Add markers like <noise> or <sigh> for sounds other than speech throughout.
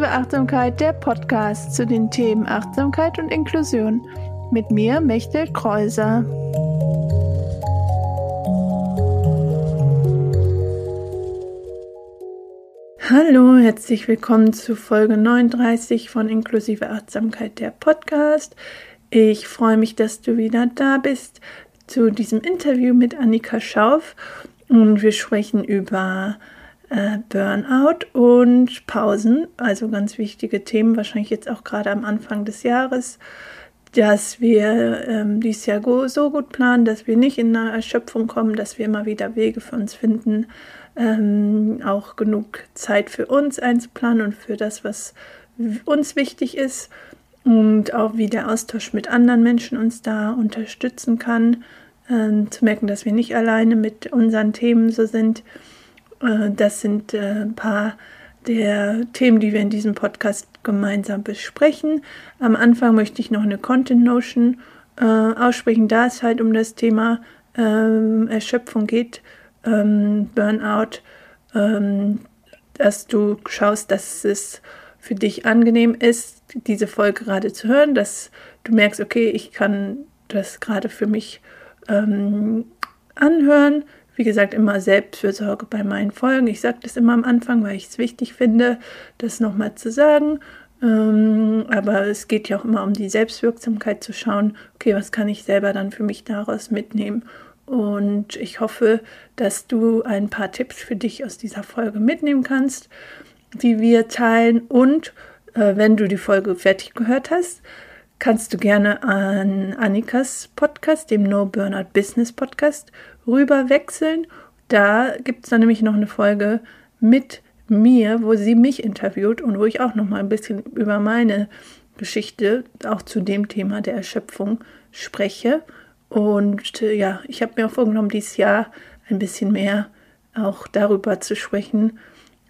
Inklusive Achtsamkeit, der Podcast zu den Themen Achtsamkeit und Inklusion. Mit mir, Mechtel Kreuser. Hallo, herzlich willkommen zu Folge 39 von Inklusive Achtsamkeit, der Podcast. Ich freue mich, dass du wieder da bist zu diesem Interview mit Annika Schauf und wir sprechen über äh, Burnout und Pausen, also ganz wichtige Themen, wahrscheinlich jetzt auch gerade am Anfang des Jahres, dass wir ähm, dieses Jahr so gut planen, dass wir nicht in eine Erschöpfung kommen, dass wir immer wieder Wege für uns finden, ähm, auch genug Zeit für uns einzuplanen und für das, was uns wichtig ist und auch wie der Austausch mit anderen Menschen uns da unterstützen kann, äh, zu merken, dass wir nicht alleine mit unseren Themen so sind. Äh, das sind äh, ein paar der Themen, die wir in diesem Podcast gemeinsam besprechen. Am Anfang möchte ich noch eine Content Notion äh, aussprechen, da es halt um das Thema ähm, Erschöpfung geht, ähm, Burnout, ähm, dass du schaust, dass es für dich angenehm ist, diese Folge gerade zu hören, dass du merkst, okay, ich kann das gerade für mich anhören. Wie gesagt, immer Selbstfürsorge bei meinen Folgen. Ich sage das immer am Anfang, weil ich es wichtig finde, das nochmal zu sagen. Ähm, aber es geht ja auch immer um die Selbstwirksamkeit zu schauen, okay, was kann ich selber dann für mich daraus mitnehmen. Und ich hoffe, dass du ein paar Tipps für dich aus dieser Folge mitnehmen kannst, die wir teilen. Und äh, wenn du die Folge fertig gehört hast, kannst du gerne an Annikas Podcast, dem No Burnout Business Podcast, rüber wechseln. Da gibt es dann nämlich noch eine Folge mit mir, wo sie mich interviewt und wo ich auch noch mal ein bisschen über meine Geschichte, auch zu dem Thema der Erschöpfung spreche. Und äh, ja, ich habe mir auch vorgenommen, dieses Jahr ein bisschen mehr auch darüber zu sprechen,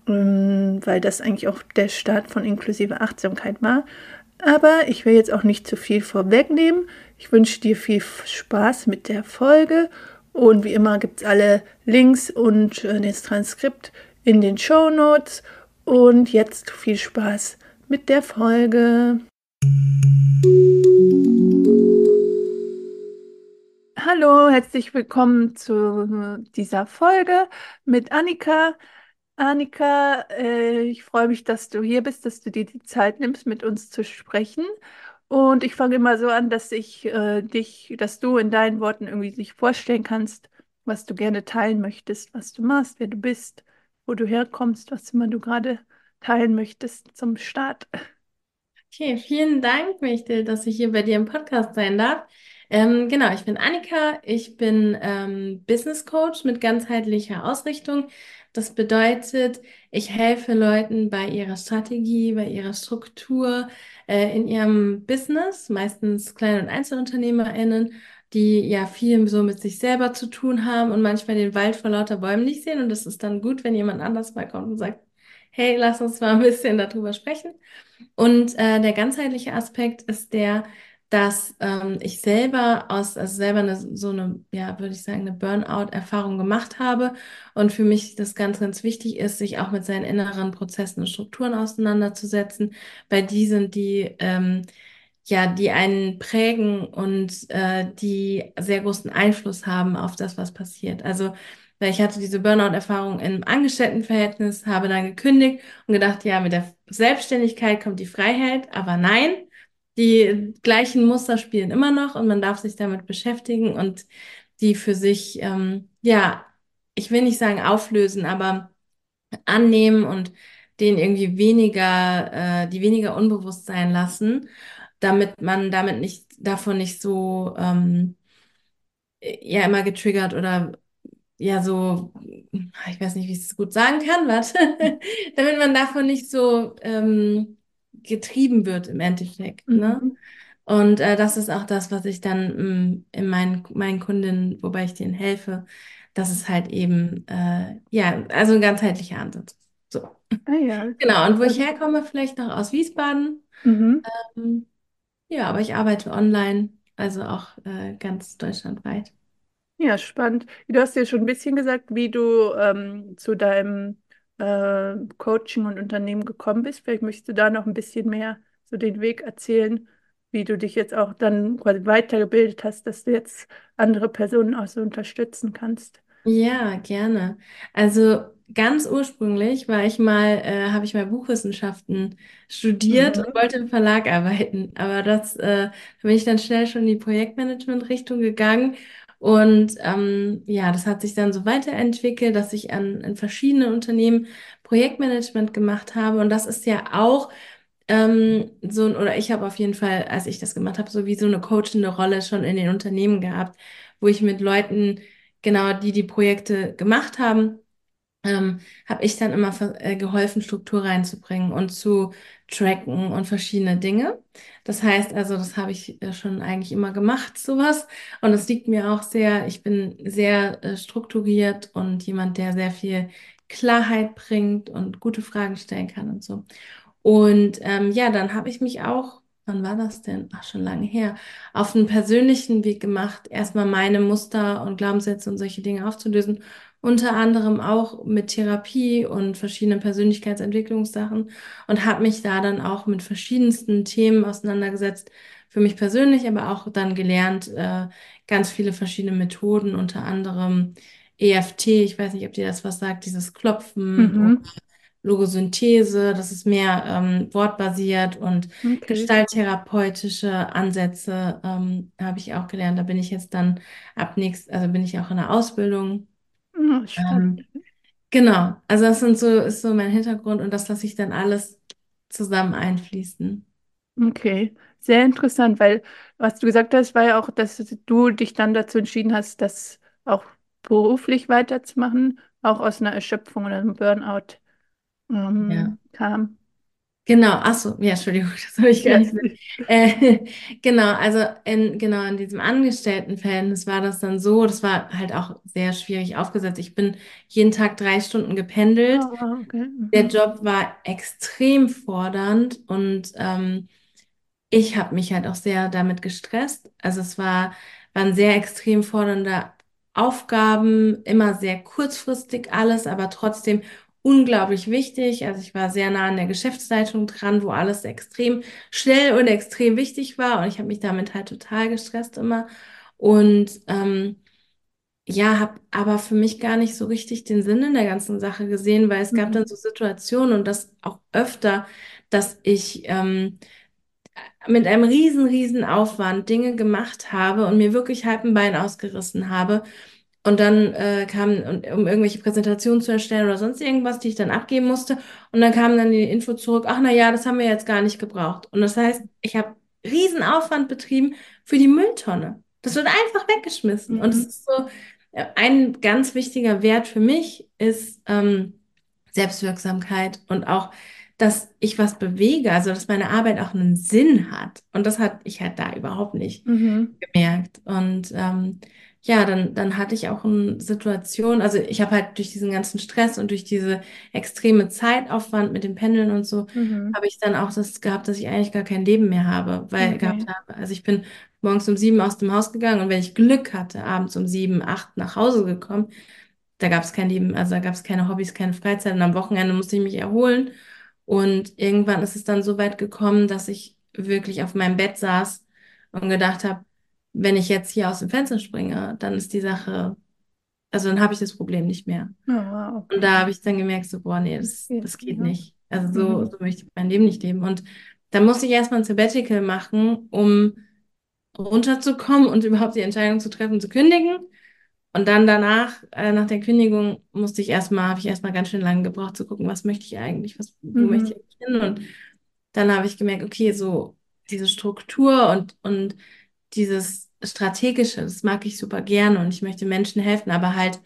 ähm, weil das eigentlich auch der Start von inklusive Achtsamkeit war. Aber ich will jetzt auch nicht zu viel vorwegnehmen. Ich wünsche dir viel Spaß mit der Folge. Und wie immer gibt es alle Links und äh, das Transkript in den Show Notes. Und jetzt viel Spaß mit der Folge. Hallo, herzlich willkommen zu dieser Folge mit Annika. Annika, äh, ich freue mich, dass du hier bist, dass du dir die Zeit nimmst, mit uns zu sprechen. Und ich fange immer so an, dass ich äh, dich, dass du in deinen Worten irgendwie dich vorstellen kannst, was du gerne teilen möchtest, was du machst, wer du bist, wo du herkommst, was immer du gerade teilen möchtest zum Start. Okay, vielen Dank, Michtel, dass ich hier bei dir im Podcast sein darf. Ähm, genau, ich bin Annika, ich bin ähm, Business Coach mit ganzheitlicher Ausrichtung. Das bedeutet, ich helfe Leuten bei ihrer Strategie, bei ihrer Struktur, äh, in ihrem Business, meistens Klein- und EinzelunternehmerInnen, die ja viel so mit sich selber zu tun haben und manchmal den Wald vor lauter Bäumen nicht sehen. Und das ist dann gut, wenn jemand anders mal kommt und sagt, hey, lass uns mal ein bisschen darüber sprechen. Und äh, der ganzheitliche Aspekt ist der, dass ähm, ich selber aus, also selber eine, so eine, ja, würde ich sagen, eine Burnout-Erfahrung gemacht habe und für mich das ganz, ganz wichtig ist, sich auch mit seinen inneren Prozessen und Strukturen auseinanderzusetzen, weil die sind die, ähm, ja, die einen prägen und äh, die sehr großen Einfluss haben auf das, was passiert. Also, weil ich hatte diese Burnout-Erfahrung im Angestelltenverhältnis, habe dann gekündigt und gedacht, ja, mit der Selbstständigkeit kommt die Freiheit, aber nein, die gleichen Muster spielen immer noch und man darf sich damit beschäftigen und die für sich, ähm, ja, ich will nicht sagen auflösen, aber annehmen und den irgendwie weniger, äh, die weniger unbewusst sein lassen, damit man damit nicht, davon nicht so, ähm, ja, immer getriggert oder ja, so, ich weiß nicht, wie ich es gut sagen kann, warte, <laughs> damit man davon nicht so, ähm, getrieben wird im Endeffekt. Ne? Mhm. Und äh, das ist auch das, was ich dann mh, mm, in meinen, meinen Kundinnen, wobei ich denen helfe, dass es halt eben, äh, ja, also ein ganzheitlicher Ansatz. So. Ah, ja. Genau, und wo ich herkomme, vielleicht noch aus Wiesbaden. Mhm. Ähm, ja, aber ich arbeite online, also auch äh, ganz deutschlandweit. Ja, spannend. Du hast ja schon ein bisschen gesagt, wie du ähm, zu deinem äh, Coaching und Unternehmen gekommen bist. Vielleicht möchtest du da noch ein bisschen mehr so den Weg erzählen, wie du dich jetzt auch dann quasi weitergebildet hast, dass du jetzt andere Personen auch so unterstützen kannst. Ja, gerne. Also ganz ursprünglich war ich mal, äh, habe ich mal Buchwissenschaften studiert und Mhm. wollte im Verlag arbeiten. Aber das, äh, da bin ich dann schnell schon in die Projektmanagement-Richtung gegangen. Und ähm, ja, das hat sich dann so weiterentwickelt, dass ich an, in verschiedenen Unternehmen Projektmanagement gemacht habe. Und das ist ja auch ähm, so, ein- oder ich habe auf jeden Fall, als ich das gemacht habe, so wie so eine coachende Rolle schon in den Unternehmen gehabt, wo ich mit Leuten, genau, die die Projekte gemacht haben, ähm, habe ich dann immer äh, geholfen, Struktur reinzubringen und zu tracken und verschiedene Dinge. Das heißt also, das habe ich äh, schon eigentlich immer gemacht, sowas. Und es liegt mir auch sehr, ich bin sehr äh, strukturiert und jemand, der sehr viel Klarheit bringt und gute Fragen stellen kann und so. Und ähm, ja, dann habe ich mich auch, wann war das denn? Ach, schon lange her, auf einen persönlichen Weg gemacht, erstmal meine Muster und Glaubenssätze und solche Dinge aufzulösen. Unter anderem auch mit Therapie und verschiedenen Persönlichkeitsentwicklungssachen und habe mich da dann auch mit verschiedensten Themen auseinandergesetzt. Für mich persönlich, aber auch dann gelernt, äh, ganz viele verschiedene Methoden, unter anderem EFT, ich weiß nicht, ob dir das was sagt, dieses Klopfen Mhm. Logosynthese, das ist mehr ähm, wortbasiert und Okay. gestalttherapeutische Ansätze ähm, habe ich auch gelernt. Da bin ich jetzt dann ab nächst, also bin ich auch in der Ausbildung. Ah. Ähm, genau, also das sind so, ist so mein Hintergrund und das lasse ich dann alles zusammen einfließen. Okay, sehr interessant, weil was du gesagt hast, war ja auch, dass du dich dann dazu entschieden hast, das auch beruflich weiterzumachen, auch aus einer Erschöpfung oder einem Burnout Ja. ähm, kam. Genau, ach so, ja, Entschuldigung, <laughs> das habe ich gar nicht. Äh, <laughs> genau, also in, genau in diesem Angestelltenverhältnis war das dann so, das war halt auch sehr schwierig aufgesetzt. Ich bin jeden Tag drei Stunden gependelt. Ah, okay. Der Mhm. Job war extrem fordernd und ähm, ich habe mich halt auch sehr damit gestresst. Also es war, waren sehr extrem fordernde Aufgaben, immer sehr kurzfristig alles, aber trotzdem unglaublich wichtig. Also ich war sehr nah an der Geschäftsleitung dran, wo alles extrem schnell und extrem wichtig war und ich habe mich damit halt total gestresst immer. Und ähm, ja, habe aber für mich gar nicht so richtig den Sinn in der ganzen Sache gesehen, weil es gab dann Mhm. so Situationen und das auch öfter, dass ich ähm, mit einem riesen, riesen Aufwand Dinge gemacht habe und mir wirklich halb ein Bein ausgerissen habe. Und dann äh, kam, um irgendwelche Präsentationen zu erstellen oder sonst irgendwas, die ich dann abgeben musste. Und dann kam dann die Info zurück, ach na ja, das haben wir jetzt gar nicht gebraucht. Und das heißt, ich habe riesen Aufwand betrieben für die Mülltonne. Das wird einfach weggeschmissen. Und es Mhm. ist so, äh, ein ganz wichtiger Wert für mich ist ähm, Selbstwirksamkeit und auch dass ich was bewege, also dass meine Arbeit auch einen Sinn hat. Und das hatte ich halt da überhaupt nicht Mhm. gemerkt. Und ähm, ja, dann, dann hatte ich auch eine Situation, also ich habe halt durch diesen ganzen Stress und durch diese extreme Zeitaufwand mit dem Pendeln und so, Mhm. habe ich dann auch das gehabt, dass ich eigentlich gar kein Leben mehr habe, weil gehabt Okay. habe. Also ich bin morgens um sieben aus dem Haus gegangen und wenn ich Glück hatte, abends um sieben, acht nach Hause gekommen. Da gab es kein Leben, also da gab es keine Hobbys, keine Freizeit und am Wochenende musste ich mich erholen. Und irgendwann ist es dann so weit gekommen, dass ich wirklich auf meinem Bett saß und gedacht habe, wenn ich jetzt hier aus dem Fenster springe, dann ist die Sache, also dann habe ich das Problem nicht mehr. Oh, wow, Und da habe ich dann gemerkt, so, boah, nee, Das das, geht, ja. nicht. Also so, Mhm. so möchte ich mein Leben nicht leben. Und dann musste ich erstmal ein Sabbatical machen, um runterzukommen und überhaupt die Entscheidung zu treffen, zu kündigen. Und dann danach, äh, nach der Kündigung, musste ich erstmal, habe ich erstmal ganz schön lange gebraucht zu gucken, was möchte ich eigentlich, was, wo möchte Mhm. ich eigentlich hin? Und dann habe ich gemerkt, okay, so diese Struktur und, und dieses Strategische, das mag ich super gerne und ich möchte Menschen helfen, aber halt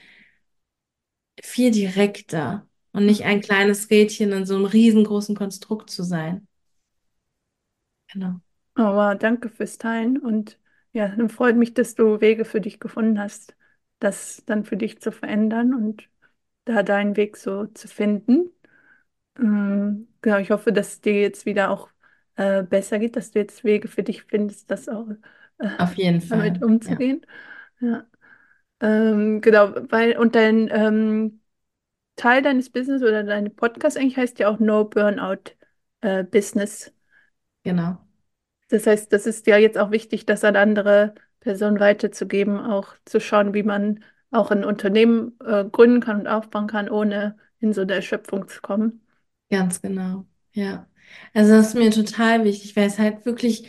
viel direkter und nicht ein kleines Rädchen in so einem riesengroßen Konstrukt zu sein. Genau. Wow, danke fürs Teilen und ja, dann freut mich, dass du Wege für dich gefunden hast, das dann für dich zu verändern und da deinen Weg so zu finden. Ähm, genau, ich hoffe, dass dir jetzt wieder auch äh, besser geht, dass du jetzt Wege für dich findest, das auch Auf jeden <laughs> damit Fall. Ja. umzugehen. Ja. Ähm, genau, weil und dein ähm, Teil deines Business oder deine Podcast eigentlich heißt ja auch No Burnout äh, Business. Genau. Das heißt, das ist ja jetzt auch wichtig, das an andere Personen weiterzugeben, auch zu schauen, wie man auch ein Unternehmen äh, gründen kann und aufbauen kann, ohne in so eine Erschöpfung zu kommen. Ganz genau, ja. Also das ist mir total wichtig, weil es halt wirklich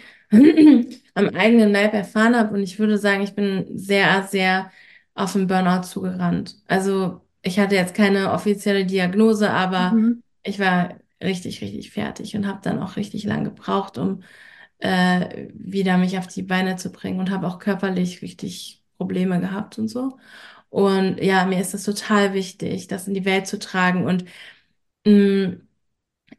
am eigenen Leib erfahren habe und ich würde sagen, ich bin sehr, sehr auf den Burnout zugerannt. Also ich hatte jetzt keine offizielle Diagnose, aber Mhm. ich war richtig, richtig fertig und habe dann auch richtig lang gebraucht, um äh, wieder mich auf die Beine zu bringen und habe auch körperlich richtig Probleme gehabt und so. Und ja, mir ist das total wichtig, das in die Welt zu tragen und mh,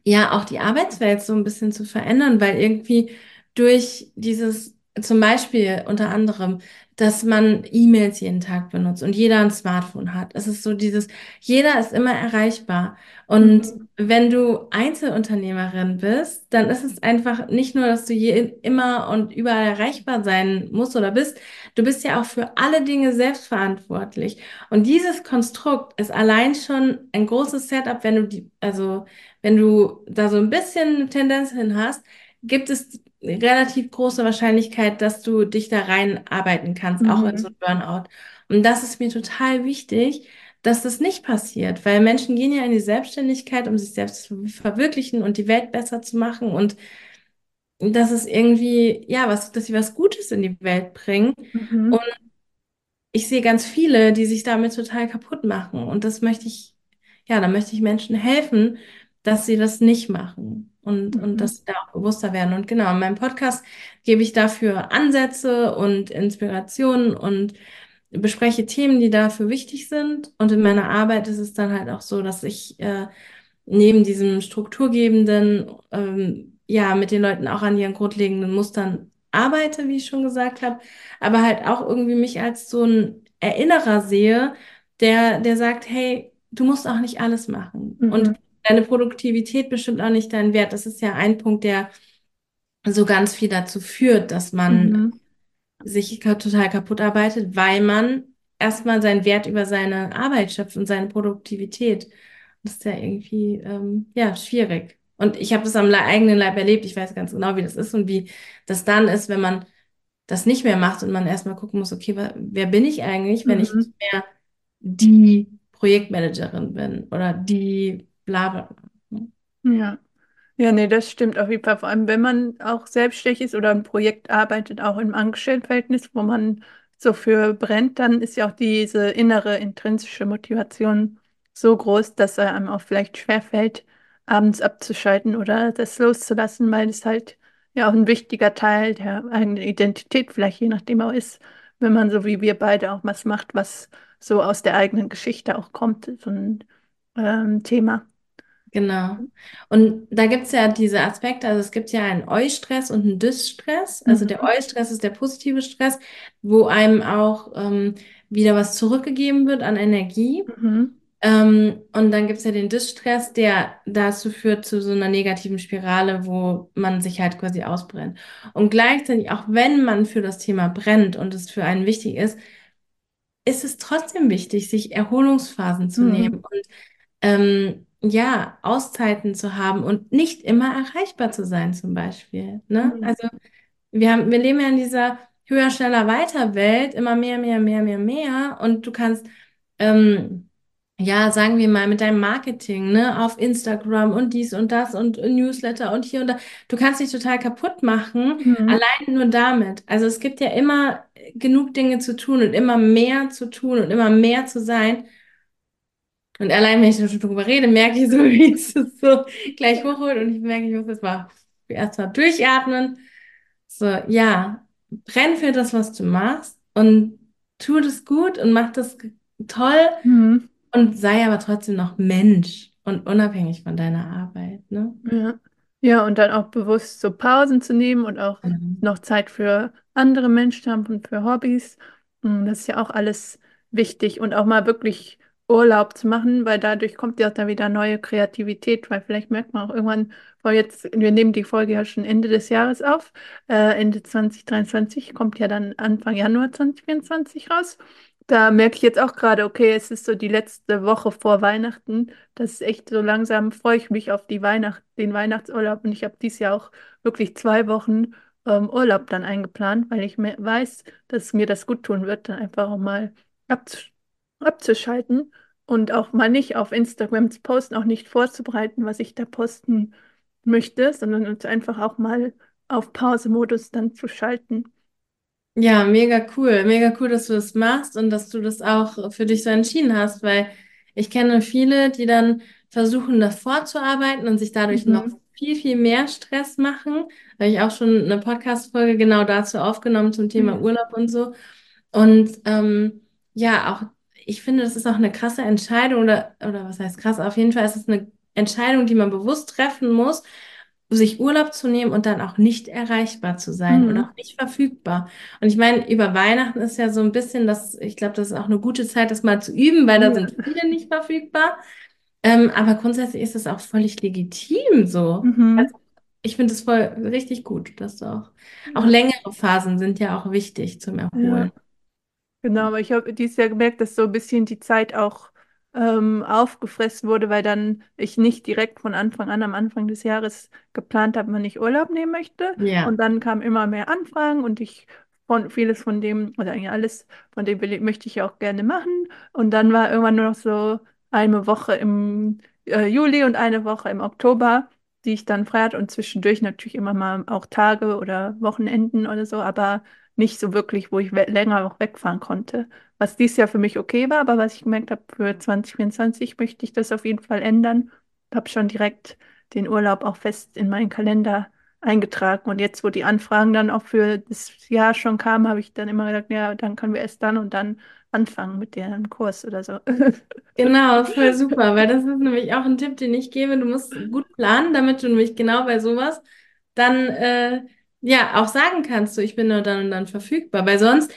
ja, auch die Arbeitswelt so ein bisschen zu verändern, weil irgendwie durch dieses, zum Beispiel unter anderem, dass man E-Mails jeden Tag benutzt und jeder ein Smartphone hat. Es ist so dieses, jeder ist immer erreichbar. Und Mhm. wenn du Einzelunternehmerin bist, dann ist es einfach nicht nur, dass du je, immer und überall erreichbar sein musst oder bist, du bist ja auch für alle Dinge selbstverantwortlich. Und dieses Konstrukt ist allein schon ein großes Setup, wenn du die, also wenn du da so ein bisschen eine Tendenz hin hast, gibt es relativ große Wahrscheinlichkeit, dass du dich da reinarbeiten kannst, auch in so Mhm. ein Burnout. Und das ist mir total wichtig, dass das nicht passiert, weil Menschen gehen ja in die Selbstständigkeit, um sich selbst zu verwirklichen und die Welt besser zu machen und dass es irgendwie, ja, was, dass sie was Gutes in die Welt bringen. Und Mhm. ich sehe ganz viele, die sich damit total kaputt machen. Und das möchte ich, ja, da möchte ich Menschen helfen, dass sie das nicht machen und, und Mhm. dass sie da auch bewusster werden. Und genau, in meinem Podcast gebe ich dafür Ansätze und Inspirationen und bespreche Themen, die dafür wichtig sind. Und in meiner Arbeit ist es dann halt auch so, dass ich äh, neben diesem strukturgebenden, ähm, ja, mit den Leuten auch an ihren grundlegenden Mustern arbeite, wie ich schon gesagt habe, aber halt auch irgendwie mich als so ein Erinnerer sehe, der, der sagt, hey, du musst auch nicht alles machen. Und Mhm. Deine Produktivität bestimmt auch nicht deinen Wert. Das ist ja ein Punkt, der so ganz viel dazu führt, dass man Mhm. sich total kaputt arbeitet, weil man erstmal seinen Wert über seine Arbeit schöpft und seine Produktivität. Das ist ja irgendwie, ähm, ja, schwierig. Und ich habe das am eigenen Leib erlebt. Ich weiß ganz genau, wie das ist und wie das dann ist, wenn man das nicht mehr macht und man erstmal gucken muss, okay, wer bin ich eigentlich, wenn ich nicht Mhm. mehr die Projektmanagerin bin oder die bla bla bla. Ja. Ja, nee, das stimmt auf jeden Fall. Vor allem, wenn man auch selbstständig ist oder ein Projekt arbeitet, auch im Angestelltenverhältnis, wo man so für brennt, dann ist ja auch diese innere intrinsische Motivation so groß, dass er einem auch vielleicht schwerfällt, abends abzuschalten oder das loszulassen, weil es halt ja auch ein wichtiger Teil der eigenen Identität vielleicht je nachdem auch ist, wenn man so wie wir beide auch was macht, was so aus der eigenen Geschichte auch kommt, so ein ähm, Thema. Genau. Und da gibt es ja diese Aspekte, also es gibt ja einen Eu-Stress und einen Dys-Stress. Also der Mhm. Eu-Stress ist der positive Stress, wo einem auch ähm, wieder was zurückgegeben wird an Energie. Mhm. Ähm, und dann gibt es ja den Dys-Stress, der dazu führt, zu so einer negativen Spirale, wo man sich halt quasi ausbrennt. Und gleichzeitig, auch wenn man für das Thema brennt und es für einen wichtig ist, ist es trotzdem wichtig, sich Erholungsphasen zu Mhm. nehmen ähm, ja, Auszeiten zu haben und nicht immer erreichbar zu sein, zum Beispiel. Ne? Mhm. Also wir haben, wir leben ja in dieser höher, schneller, weiter Welt, immer mehr, mehr, mehr, mehr, mehr. Und du kannst, ähm, ja, sagen wir mal, mit deinem Marketing, ne, auf Instagram und dies und das und Newsletter und hier und da, du kannst dich total kaputt machen, Mhm. allein nur damit. Also es gibt ja immer genug Dinge zu tun und immer mehr zu tun und immer mehr zu sein. Und allein, wenn ich schon drüber rede, merke ich so, <laughs> wie es so gleich hochholt und ich merke, ich muss jetzt mal erstmal durchatmen. So, ja, brenn für das, was du machst und tu das gut und mach das toll Mhm. und sei aber trotzdem noch Mensch und unabhängig von deiner Arbeit, ne? Ja. Ja, und dann auch bewusst so Pausen zu nehmen und auch Genau. noch Zeit für andere Menschen haben und für Hobbys. Mm, Das ist ja auch alles wichtig und auch mal wirklich Urlaub zu machen, weil dadurch kommt ja auch dann wieder neue Kreativität, weil vielleicht merkt man auch irgendwann, vor jetzt, wir nehmen die Folge ja schon Ende des Jahres auf, äh, Ende 2023 kommt ja dann Anfang Januar 2024 raus. Da merke ich jetzt auch gerade, okay, es ist so die letzte Woche vor Weihnachten. Das ist echt so langsam, freue ich mich auf die Weihnacht, den Weihnachtsurlaub. Und ich habe dieses Jahr auch wirklich zwei Wochen ähm, Urlaub dann eingeplant, weil ich weiß, dass mir das gut tun wird, dann einfach auch mal abzusch abzuschalten und auch mal nicht auf Instagram zu posten, auch nicht vorzubereiten, was ich da posten möchte, sondern uns einfach auch mal auf Pause-Modus dann zu schalten. Ja, mega cool. Mega cool, dass du das machst und dass du das auch für dich so entschieden hast, weil ich kenne viele, die dann versuchen, das vorzuarbeiten und sich dadurch noch Mhm. viel, viel mehr Stress machen. Da habe ich auch schon eine Podcast-Folge genau dazu aufgenommen zum Thema Ja. Urlaub und so. Und ähm, ja, auch ich finde, das ist auch eine krasse Entscheidung oder, oder was heißt krass? Auf jeden Fall ist es eine Entscheidung, die man bewusst treffen muss, sich Urlaub zu nehmen und dann auch nicht erreichbar zu sein und Mhm. auch nicht verfügbar. Und ich meine, über Weihnachten ist ja so ein bisschen das, ich glaube, das ist auch eine gute Zeit, das mal zu üben, weil da Ja. sind viele nicht verfügbar. Ähm, aber grundsätzlich ist es auch völlig legitim so. Mhm. Also ich finde es voll richtig gut, dass du auch, auch längere Phasen sind ja auch wichtig zum Ja. Genau, aber ich habe dieses Jahr gemerkt, dass so ein bisschen die Zeit auch ähm, aufgefressen wurde, weil dann ich nicht direkt von Anfang an, am Anfang des Jahres geplant habe, wann ich Urlaub nehmen möchte. Und Ja, dann kamen immer mehr Anfragen und ich von vieles von dem, oder eigentlich alles von dem möchte ich auch gerne machen. Und dann war irgendwann nur noch so eine Woche im äh, Juli und eine Woche im Oktober, die ich dann frei hatte und zwischendurch natürlich immer mal auch Tage oder Wochenenden oder so, aber nicht so wirklich, wo ich länger auch wegfahren konnte. Was dieses Jahr für mich okay war, aber was ich gemerkt habe, für 2024 möchte ich das auf jeden Fall ändern. Habe schon direkt den Urlaub auch fest in meinen Kalender eingetragen. Und jetzt, wo die Anfragen dann auch für das Jahr schon kamen, habe ich dann immer gesagt, ja, dann können wir erst dann und dann anfangen mit dem Kurs oder so. <laughs> genau, voll super, weil das ist nämlich auch ein Tipp, den ich gebe. Du musst gut planen, damit du nämlich genau bei sowas dann äh, ja auch sagen kannst, so ich bin nur dann und dann verfügbar, weil sonst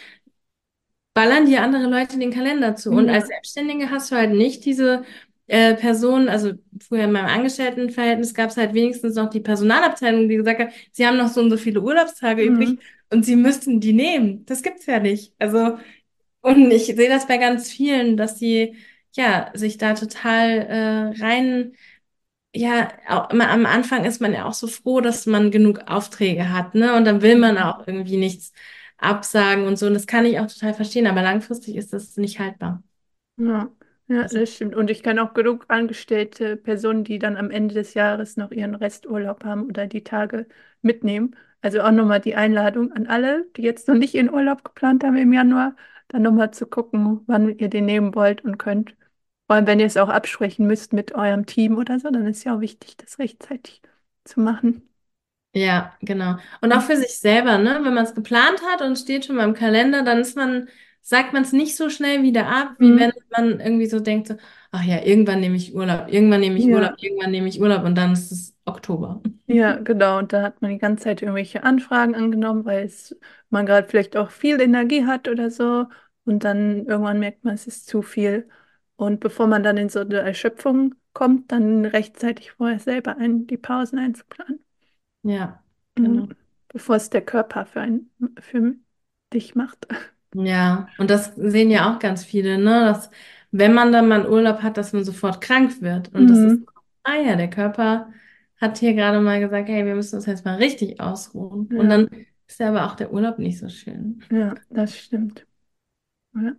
ballern dir andere Leute den Kalender zu. Und als Ja. Selbstständige hast du halt nicht diese äh, Person, also früher in meinem Angestelltenverhältnis gab es halt wenigstens noch die Personalabteilung, die gesagt hat, sie haben noch so und so viele Urlaubstage übrig Mhm. und sie müssten die nehmen. Das gibt's ja nicht. Also, und ich sehe das bei ganz vielen, dass sie ja sich da total äh, rein ja, auch immer am Anfang ist man ja auch so froh, dass man genug Aufträge hat, ne? Und dann will man auch irgendwie nichts absagen und so. Und das kann ich auch total verstehen, aber langfristig ist das nicht haltbar. Ja, ja, Also, das stimmt. Und ich kenne auch genug angestellte Personen, die dann am Ende des Jahres noch ihren Resturlaub haben oder die Tage mitnehmen. Also auch nochmal die Einladung an alle, die jetzt noch nicht ihren Urlaub geplant haben im Januar, dann nochmal zu gucken, wann ihr den nehmen wollt und könnt. Vor allem, wenn ihr es auch absprechen müsst mit eurem Team oder so, dann ist ja auch wichtig, das rechtzeitig zu machen. ja, genau. Und auch für sich selber, ne? Wenn man es geplant hat und steht schon mal im Kalender, dann ist man, sagt man es nicht so schnell wieder ab, wie wenn Mhm. man irgendwie so denkt, so, ach ja, irgendwann nehme ich Urlaub, irgendwann nehme ich Urlaub, Ja. irgendwann nehme ich Urlaub und dann ist es Oktober. Ja, genau. Und da hat man die ganze Zeit irgendwelche Anfragen angenommen, weil es, man gerade vielleicht auch viel Energie hat oder so. Und dann irgendwann merkt man, es ist zu viel. Und bevor man dann in so eine Erschöpfung kommt, dann rechtzeitig vorher selber ein, die Pausen einzuplanen. Ja, Mhm. genau. Bevor es der Körper für ein, für dich macht. Ja, und das sehen ja auch ganz viele, ne? Dass wenn man dann mal einen Urlaub hat, dass man sofort krank wird. Und das ist, Mhm. ah ja, der Körper hat hier gerade mal gesagt, hey, wir müssen uns jetzt mal richtig ausruhen. Und Ja, dann ist ja aber auch der Urlaub nicht so schön. ja, das stimmt. Ja.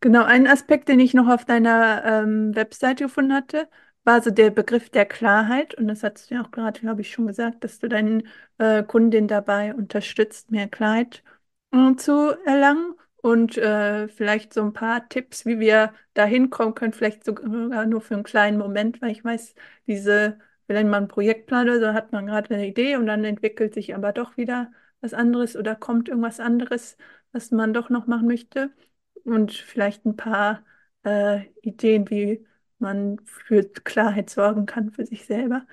Genau, ein Aspekt, den ich noch auf deiner ähm, Webseite gefunden hatte, war so der Begriff der Klarheit. Und das hast du ja auch gerade, glaube ich, schon gesagt, dass du deinen äh, Kundinnen dabei unterstützt, mehr Klarheit äh, zu erlangen. Und äh, vielleicht so ein paar Tipps, wie wir da hinkommen können, vielleicht sogar nur für einen kleinen Moment, weil ich weiß, diese, wenn man ein Projekt plant oder so, hat man gerade eine Idee und dann entwickelt sich aber doch wieder was anderes oder kommt irgendwas anderes, was man doch noch machen möchte und vielleicht ein paar äh, Ideen, wie man für Klarheit sorgen kann für sich selber.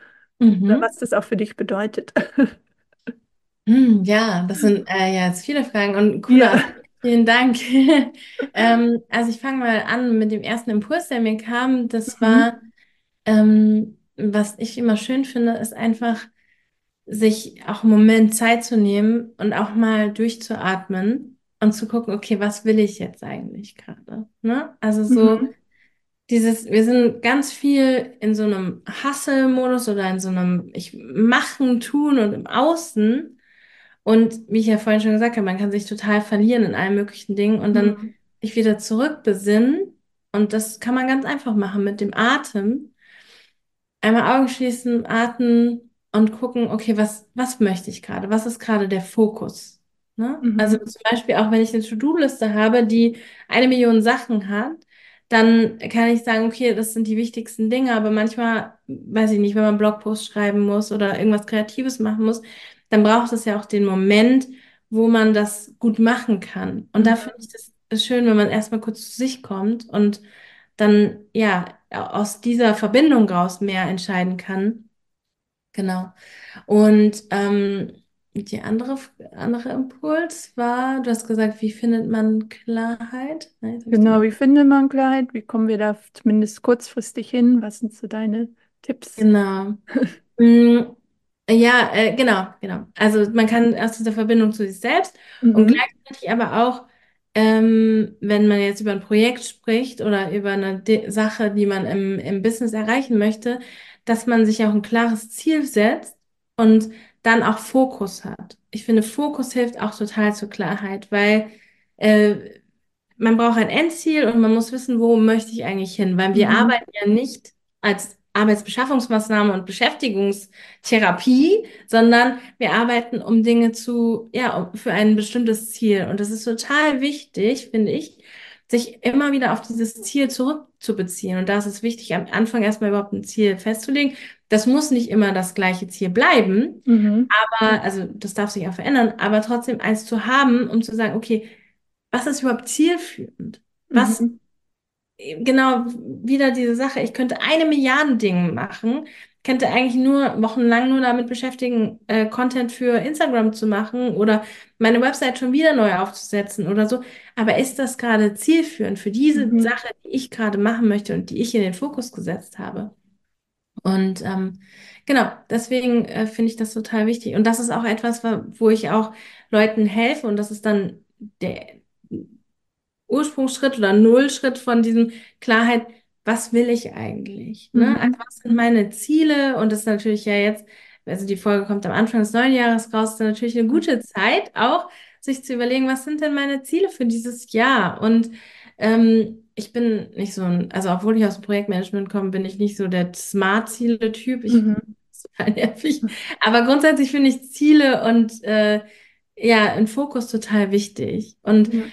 Oder Mhm. was das auch für dich bedeutet. Hm, ja, das sind äh, ja jetzt viele Fragen und cooler Ja. Vielen Dank. <laughs> Ähm, also ich fange mal an mit dem ersten Impuls, der mir kam. Das Mhm. war, ähm, was ich immer schön finde, ist einfach sich auch einen Moment Zeit zu nehmen und auch mal durchzuatmen und zu gucken, okay, was will ich jetzt eigentlich gerade? Ne? Also so Mhm. dieses, wir sind ganz viel in so einem Hustle-Modus oder in so einem Ich machen, tun und im Außen. Und wie ich ja vorhin schon gesagt habe, man kann sich total verlieren in allen möglichen Dingen und dann Mhm. sich wieder zurückbesinnen. Und das kann man ganz einfach machen mit dem Atem. Einmal Augen schließen, atmen und gucken, okay, was, was möchte ich gerade? Was ist gerade der Fokus? Ne? Also Mhm. zum Beispiel auch, wenn ich eine To-Do-Liste habe, die eine Million Sachen hat, dann kann ich sagen, okay, das sind die wichtigsten Dinge, aber manchmal, weiß ich nicht, wenn man Blogpost schreiben muss oder irgendwas Kreatives machen muss, dann braucht es ja auch den Moment, wo man das gut machen kann. Und da finde Mhm. ich das schön, wenn man erstmal kurz zu sich kommt und dann, ja, aus dieser Verbindung raus mehr entscheiden kann. Genau. Und ähm, die andere, andere Impuls war, du hast gesagt, wie findet man Klarheit? Nein, Genau, wie findet man Klarheit? Wie kommen wir da zumindest kurzfristig hin? Was sind so deine Tipps? Genau. <laughs> Mm, Ja, äh, genau, genau. Also man kann aus dieser Verbindung zu sich selbst und Mhm. gleichzeitig aber auch, ähm, wenn man jetzt über ein Projekt spricht oder über eine De Sache, die man im, im Business erreichen möchte, dass man sich auch ein klares Ziel setzt und dann auch Fokus hat. Ich finde, Fokus hilft auch total zur Klarheit, weil äh, man braucht ein Endziel und man muss wissen, wo möchte ich eigentlich hin, weil wir Mhm. arbeiten ja nicht als Arbeitsbeschaffungsmaßnahme und Beschäftigungstherapie, sondern wir arbeiten, um Dinge zu, ja, für ein bestimmtes Ziel. Und das ist total wichtig, finde ich, sich immer wieder auf dieses Ziel zurückzubeziehen. Und da ist es wichtig, am Anfang erstmal überhaupt ein Ziel festzulegen. Das muss nicht immer das gleiche Ziel bleiben, Mhm. aber, also das darf sich auch verändern, aber trotzdem eins zu haben, um zu sagen, okay, was ist überhaupt zielführend? Was Mhm. genau wieder diese Sache, ich könnte eine Milliarde Dinge machen, könnte eigentlich nur wochenlang nur damit beschäftigen, äh, Content für Instagram zu machen oder meine Website schon wieder neu aufzusetzen oder so. Aber ist das gerade zielführend für diese Mhm. Sache, die ich gerade machen möchte und die ich in den Fokus gesetzt habe? Und ähm, genau, deswegen äh, finde ich das total wichtig. Und das ist auch etwas, wo ich auch Leuten helfe und das ist dann der Ursprungsschritt oder Nullschritt von diesem Klarheit, was will ich eigentlich? Ne? Also Mhm. was sind meine Ziele? Und das ist natürlich ja jetzt, also die Folge kommt am Anfang des neuen Jahres raus, ist natürlich eine gute Zeit, auch sich zu überlegen, was sind denn meine Ziele für dieses Jahr? Und ähm, ich bin nicht so ein, also obwohl ich aus dem Projektmanagement komme, bin ich nicht so der Smart-Ziele-Typ. Ich Mhm. <laughs> total nervig. Aber grundsätzlich finde ich Ziele und äh, ja, ein Fokus total wichtig. Und Ja.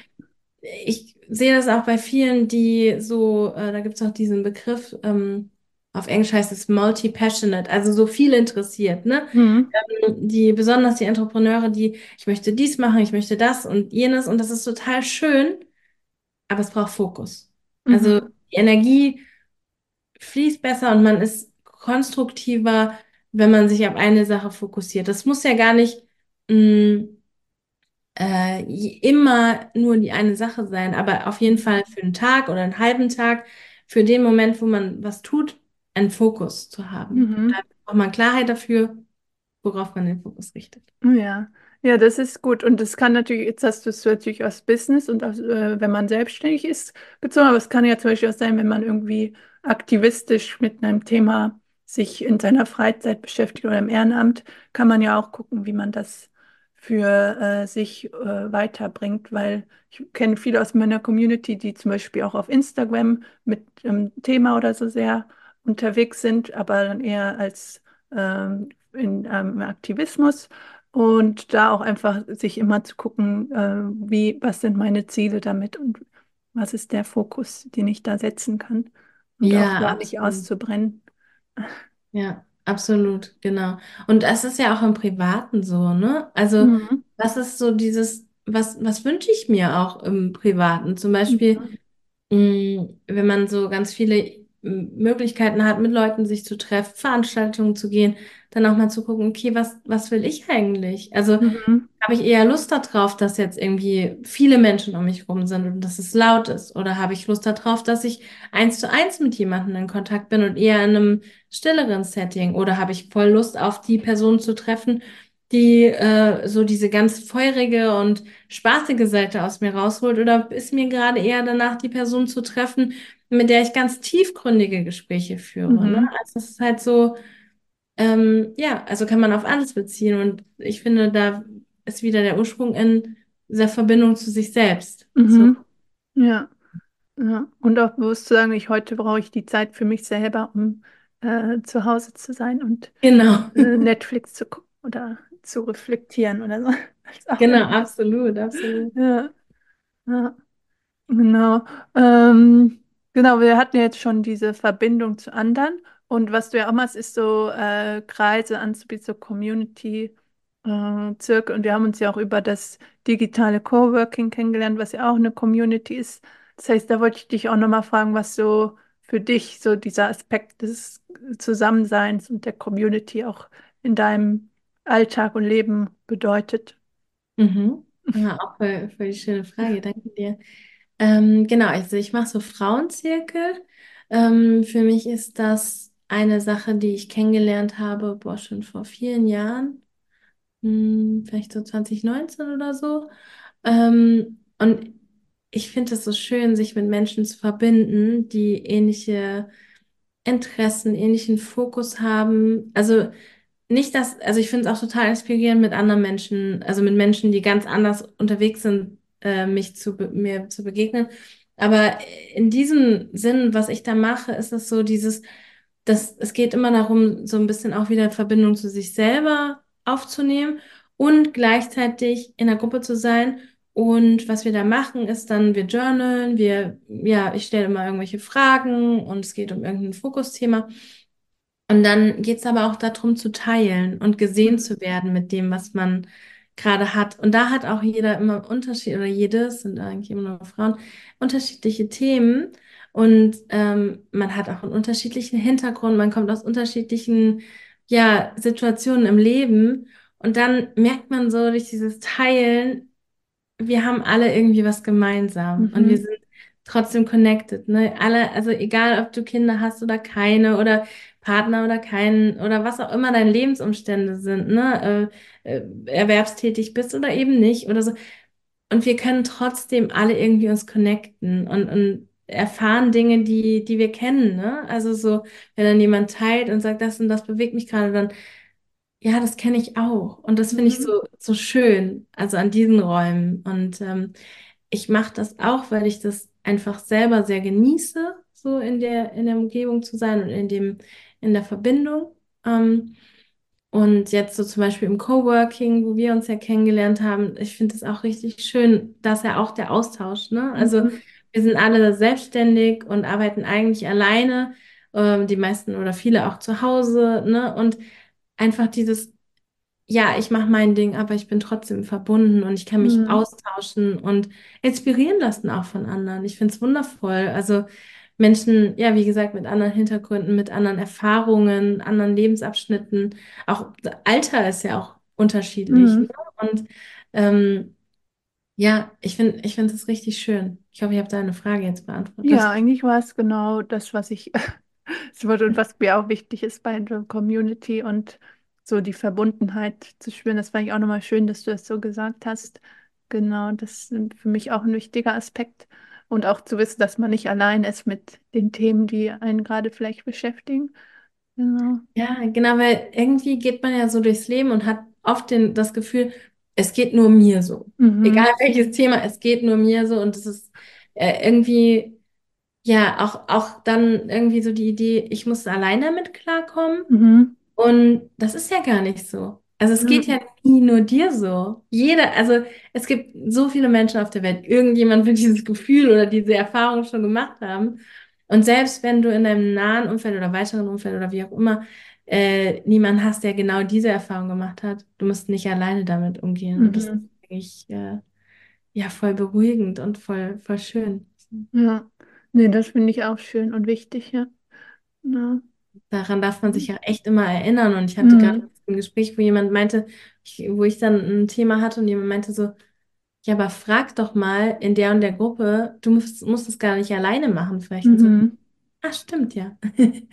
ich sehe das auch bei vielen, die so, äh, da gibt es auch diesen Begriff, ähm, auf Englisch heißt es multi-passionate, also so viel interessiert, ne? Mhm. Die, besonders die Entrepreneure, die, ich möchte dies machen, ich möchte das und jenes und das ist total schön, aber es braucht Fokus. Also Mhm. die Energie fließt besser und man ist konstruktiver, wenn man sich auf eine Sache fokussiert. Das muss ja gar nicht, mh, äh, immer nur die eine Sache sein, aber auf jeden Fall für einen Tag oder einen halben Tag, für den Moment, wo man was tut, einen Fokus zu haben. Und da Mhm. braucht man Klarheit dafür, worauf man den Fokus richtet. Ja, ja, das ist gut. Und das kann natürlich, jetzt hast du es natürlich aus Business und aus, äh, wenn man selbstständig ist, bezogen, aber es kann ja zum Beispiel auch sein, wenn man irgendwie aktivistisch mit einem Thema sich in seiner Freizeit beschäftigt oder im Ehrenamt, kann man ja auch gucken, wie man das für äh, sich äh, weiterbringt, weil ich kenne viele aus meiner Community, die zum Beispiel auch auf Instagram mit einem Thema oder so sehr unterwegs sind, aber dann eher als ähm, in ähm, Aktivismus und da auch einfach sich immer zu gucken, äh, wie, was sind meine Ziele damit und was ist der Fokus, den ich da setzen kann und auch Ja, da nicht auszubrennen. Ja, absolut, genau. Und es ist ja auch im Privaten so, ne? Also, Mhm. was ist so dieses, was, was wünsche ich mir auch im Privaten? Zum Beispiel, Mhm. mh, wenn man so ganz viele Möglichkeiten hat, mit Leuten sich zu treffen, Veranstaltungen zu gehen, dann auch mal zu gucken, okay, was, was will ich eigentlich? Also, Mhm. habe ich eher Lust darauf, dass jetzt irgendwie viele Menschen um mich rum sind und dass es laut ist? Oder habe ich Lust darauf, dass ich eins zu eins mit jemandem in Kontakt bin und eher in einem stilleren Setting? Oder habe ich voll Lust auf die Person zu treffen, die äh, so diese ganz feurige und spaßige Seite aus mir rausholt? Oder ist mir gerade eher danach, die Person zu treffen, mit der ich ganz tiefgründige Gespräche führe? Ne? Mhm. Also es ist halt so, ähm, ja, also kann man auf alles beziehen. Und ich finde, da ist wieder der Ursprung in dieser Verbindung zu sich selbst. So. Mhm. Ja. Ja. Und auch bewusst zu sagen, ich heute brauche ich die Zeit für mich selber, um äh, zu Hause zu sein und Genau. äh, <laughs> Netflix zu gucken oder zu reflektieren oder so. <laughs> Genau, absolut, absolut. ja, ja. Genau. Ähm, genau, wir hatten jetzt schon diese Verbindung zu anderen. Und was du ja auch machst, ist so äh, Kreise anzubieten, so Community äh, Zirkel. Und wir haben uns ja auch über das digitale Coworking kennengelernt, was ja auch eine Community ist. Das heißt, da wollte ich dich auch nochmal fragen, was so für dich so dieser Aspekt des Zusammenseins und der Community auch in deinem Alltag und Leben bedeutet. Mhm. <laughs> Ja, auch für, für die schöne Frage, danke dir. Ähm, genau, also ich mache so Frauenzirkel. Ähm, für mich ist das eine Sache, die ich kennengelernt habe, boah, schon vor vielen Jahren, hm, vielleicht so 2019 oder so. Ähm, und ich finde es so schön, sich mit Menschen zu verbinden, die ähnliche Interessen, ähnlichen Fokus haben. Also nicht, dass, also ich finde es auch total inspirierend mit anderen Menschen, also mit Menschen, die ganz anders unterwegs sind, äh, mich zu, mir zu begegnen. Aber in diesem Sinn, was ich da mache, ist es so dieses, dass es geht immer darum, so ein bisschen auch wieder Verbindung zu sich selber aufzunehmen und gleichzeitig in der Gruppe zu sein. Und was wir da machen, ist dann, wir journalen, wir, ja, ich stelle immer irgendwelche Fragen und es geht um irgendein Fokusthema. Und dann geht es aber auch darum zu teilen und gesehen zu werden mit dem, was man gerade hat. Und da hat auch jeder immer Unterschied, oder jedes, sind eigentlich immer nur Frauen, unterschiedliche Themen. Und ähm, man hat auch einen unterschiedlichen Hintergrund, man kommt aus unterschiedlichen, ja, Situationen im Leben. Und dann merkt man so durch dieses Teilen, wir haben alle irgendwie was gemeinsam und wir Mhm. sind trotzdem connected, ne? Alle, also egal, ob du Kinder hast oder keine oder Partner oder keinen oder was auch immer deine Lebensumstände sind, ne? Äh, äh, erwerbstätig bist oder eben nicht oder so. Und wir können trotzdem alle irgendwie uns connecten und, und erfahren Dinge, die, die wir kennen, ne? Also so, wenn dann jemand teilt und sagt, das und das bewegt mich gerade, dann ja, das kenne ich auch. Und das finde ich Mhm. so, so schön, also an diesen Räumen. Und ähm, ich mache das auch, weil ich das einfach selber sehr genieße, so in der, in der Umgebung zu sein und in dem, in der Verbindung. Ähm, und jetzt so zum Beispiel im Coworking, wo wir uns ja kennengelernt haben, ich finde es auch richtig schön, dass ja auch der Austausch, ne? Also Mhm. wir sind alle selbstständig und arbeiten eigentlich alleine, ähm, die meisten oder viele auch zu Hause, ne? Und einfach dieses ja, ich mache mein Ding, aber ich bin trotzdem verbunden und ich kann mich Mhm. austauschen und inspirieren lassen auch von anderen. Ich finde es wundervoll. Also Menschen, ja, wie gesagt, mit anderen Hintergründen, mit anderen Erfahrungen, anderen Lebensabschnitten. Auch Alter ist ja auch unterschiedlich. Ne? Mhm. Und ähm, ja, ich finde, ich finde es richtig schön. Ich hoffe, ich habe deine Frage jetzt beantwortet. Ja, eigentlich war es genau das, was ich <laughs> es wollte und was mir auch wichtig ist bei der Community und so die Verbundenheit zu spüren. Das fand ich auch nochmal schön, dass du das so gesagt hast. Genau, das ist für mich auch ein wichtiger Aspekt. Und auch zu wissen, dass man nicht allein ist mit den Themen, die einen gerade vielleicht beschäftigen. Genau. Ja, genau, weil irgendwie geht man ja so durchs Leben und hat oft den, das Gefühl, es geht nur mir so. Egal Mhm. welches Thema, es geht nur mir so und es ist äh, irgendwie, ja, auch, auch dann irgendwie so die Idee, ich muss alleine damit klarkommen Mhm. und das ist ja gar nicht so. Also es geht Mhm. ja nie nur dir so. Jeder, also es gibt so viele Menschen auf der Welt, irgendjemand wird <laughs> dieses Gefühl oder diese Erfahrung schon gemacht haben. Und selbst wenn du in deinem nahen Umfeld oder weiteren Umfeld oder wie auch immer äh, niemanden hast, der genau diese Erfahrung gemacht hat, du musst nicht alleine damit umgehen. Und das ist Mhm. eigentlich äh, ja voll beruhigend und voll, voll schön. Ja. Nee, das finde ich auch schön und wichtig, ja. Ja. Daran darf man sich ja echt immer erinnern. Und ich hatte gerade Mhm. Ein Gespräch, wo jemand meinte, ich, wo ich dann ein Thema hatte und jemand meinte so, ja, aber frag doch mal in der und der Gruppe, du musst, musst es gar nicht alleine machen, vielleicht. Und so, Mhm. ah, stimmt ja.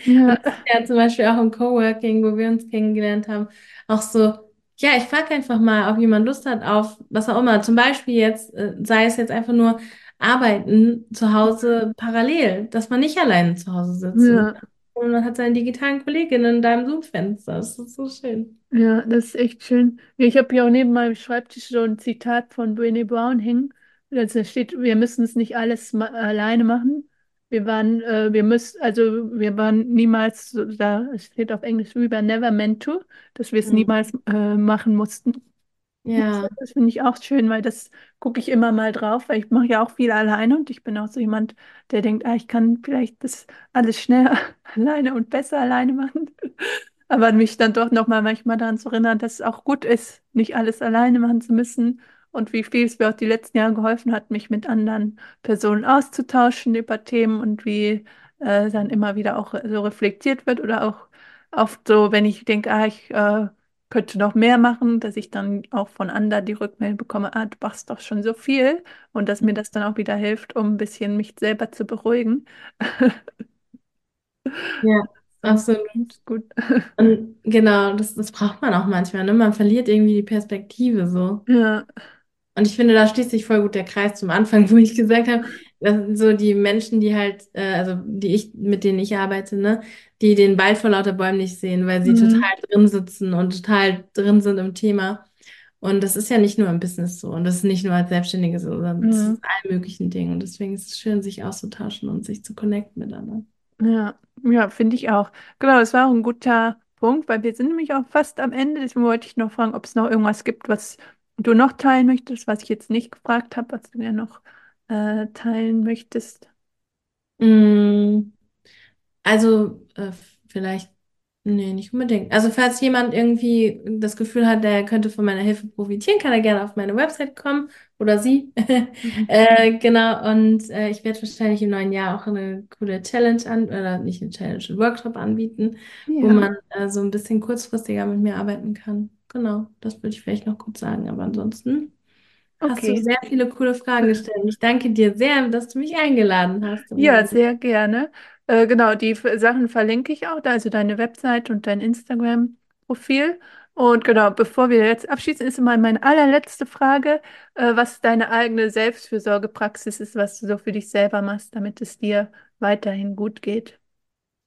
Ja. <laughs> das ist ja zum Beispiel auch im Coworking, wo wir uns kennengelernt haben, auch so. Ja, ich frage einfach mal, ob jemand Lust hat auf was auch immer. Zum Beispiel jetzt, äh, sei es jetzt einfach nur Arbeiten zu Hause parallel, dass man nicht alleine zu Hause sitzt Ja, und man hat seine digitalen Kolleginnen in deinem Zoom-Fenster. Das ist so schön. ja, das ist echt schön. Ich habe ja auch neben meinem Schreibtisch so ein Zitat von Brené Brown hängen. Da steht, wir müssen es nicht alles ma alleine machen. Wir waren, äh, wir müssen, also wir waren niemals, da es steht auf Englisch, we were never meant to, dass wir es Hm. niemals äh, machen mussten. Ja, das finde ich auch schön, weil das gucke ich immer mal drauf, weil ich mache ja auch viel alleine und ich bin auch so jemand, der denkt, ah, ich kann vielleicht das alles schnell <laughs> alleine und besser alleine machen. <laughs> Aber mich dann doch nochmal manchmal daran zu erinnern, dass es auch gut ist, nicht alles alleine machen zu müssen und wie viel es mir auch die letzten Jahre geholfen hat, mich mit anderen Personen auszutauschen über Themen und wie äh, dann immer wieder auch so reflektiert wird oder auch oft so, wenn ich denke, ah, ich äh, könnte noch mehr machen, dass ich dann auch von anderen die Rückmeldung bekomme, ah, du machst doch schon so viel und dass mir das dann auch wieder hilft, um ein bisschen mich selber zu beruhigen. ja, <laughs> absolut. gut. Und genau, das, das braucht man auch manchmal, ne? Man verliert irgendwie die Perspektive so. Ja, Und ich finde, da schließt sich voll gut der Kreis zum Anfang, <laughs> wo ich gesagt habe, das sind so die Menschen, die halt, äh, also die ich, mit denen ich arbeite, ne, die den Wald vor lauter Bäumen nicht sehen, weil sie mhm. total drin sitzen und total drin sind im Thema. Und das ist ja nicht nur im Business so und das ist nicht nur als Selbstständige so, sondern das ist Mhm. in allen möglichen Dingen. Und deswegen ist es schön, sich auszutauschen und sich zu connecten miteinander. Ja, ja, finde ich auch. Genau, es war auch ein guter Punkt, weil wir sind nämlich auch fast am Ende. Deswegen wollte ich noch fragen, ob es noch irgendwas gibt, was du noch teilen möchtest, was ich jetzt nicht gefragt habe, was du gerne noch äh, teilen möchtest. Mm. Also äh, vielleicht, nee, nicht unbedingt. Also falls jemand irgendwie das Gefühl hat, der könnte von meiner Hilfe profitieren, kann er gerne auf meine Website kommen oder sie. Mhm. <laughs> Äh, genau, und äh, ich werde wahrscheinlich im neuen Jahr auch eine coole Challenge an, oder nicht eine Challenge, einen Workshop anbieten, wo Ja, man äh, so ein bisschen kurzfristiger mit mir arbeiten kann. Genau, das würde ich vielleicht noch kurz sagen, aber ansonsten hast du okay. sehr viele coole Fragen gestellt. Ich danke dir sehr, dass du mich eingeladen hast Ja, sehr gerne. Äh, genau, die Sachen verlinke ich auch, also deine Website und dein Instagram-Profil. Und genau, bevor wir jetzt abschließen, ist mal meine allerletzte Frage, äh, was deine eigene Selbstfürsorgepraxis ist, was du so für dich selber machst, damit es dir weiterhin gut geht.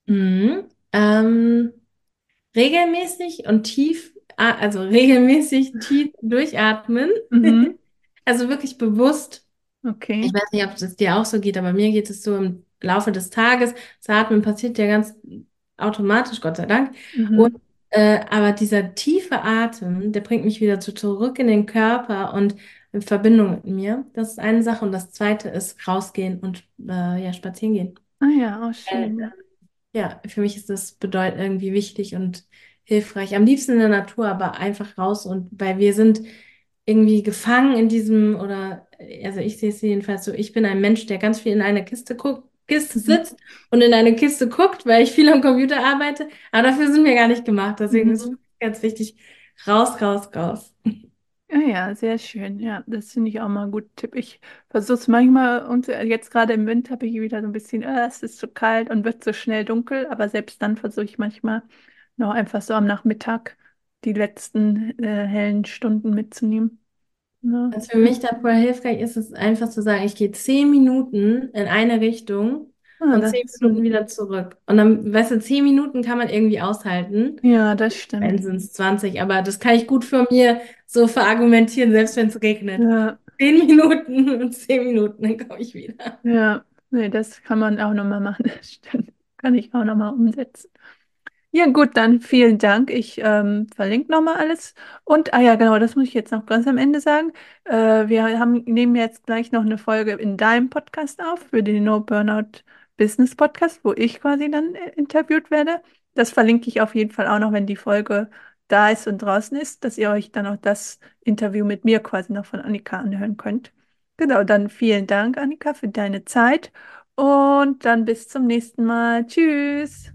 Mhm. Ähm, regelmäßig und tief, also regelmäßig tief durchatmen. Mhm. <laughs> Also wirklich bewusst. Okay. Ich weiß nicht, ob es dir auch so geht, aber mir geht es so im Laufe des Tages. Das Atmen passiert ja ganz automatisch, Gott sei Dank. Und, Mhm. äh, aber dieser tiefe Atem, der bringt mich wieder zu, zurück in den Körper und in Verbindung mit mir. Das ist eine Sache. Und das zweite ist rausgehen und äh, ja, spazieren gehen. Ah ja, auch Äh, schön. Ja. Ja, für mich ist das bedeut irgendwie wichtig und hilfreich. Am liebsten in der Natur, aber einfach raus und weil wir sind irgendwie gefangen in diesem, oder also ich sehe es jedenfalls so, ich bin ein Mensch, der ganz viel in einer Kiste guckt, Kiste Mhm. sitzt und in eine Kiste guckt, weil ich viel am Computer arbeite. Aber dafür sind wir gar nicht gemacht. Deswegen ist es Mhm. ganz wichtig, raus, raus, raus. Ja, ja, sehr schön. Ja, das finde ich auch mal ein guter Tipp. Ich versuche es manchmal, und äh, jetzt gerade im Winter habe ich wieder so ein bisschen, äh, es ist zu kalt und wird so schnell dunkel, aber selbst dann versuche ich manchmal noch einfach so am Nachmittag die letzten äh, hellen Stunden mitzunehmen. Ja. Was für mich da voll hilfreich ist, ist einfach zu sagen, ich gehe zehn Minuten in eine Richtung Ah, und zehn Minuten wieder zurück. Und dann, weißt du, zehn Minuten kann man irgendwie aushalten. Ja, das Dann stimmt. sind es 20, aber das kann ich gut für mir so verargumentieren, selbst wenn es regnet. Ja, Zehn Minuten <laughs> und zehn Minuten, dann komme ich wieder. ja, nee, das kann man auch nochmal machen. <laughs> Das stimmt. Kann ich auch nochmal umsetzen. Ja, gut, dann vielen Dank. Ich ähm, verlinke nochmal alles. Und, ah ja, genau, das muss ich jetzt noch ganz am Ende sagen. Äh, wir haben, nehmen jetzt gleich noch eine Folge in deinem Podcast auf, für den No Burnout Business Podcast, wo ich quasi dann äh, interviewt werde. Das verlinke ich auf jeden Fall auch noch, wenn die Folge da ist und draußen ist, dass ihr euch dann auch das Interview mit mir quasi noch von Annika anhören könnt. Genau, dann vielen Dank, Annika, für deine Zeit und dann bis zum nächsten Mal. Tschüss.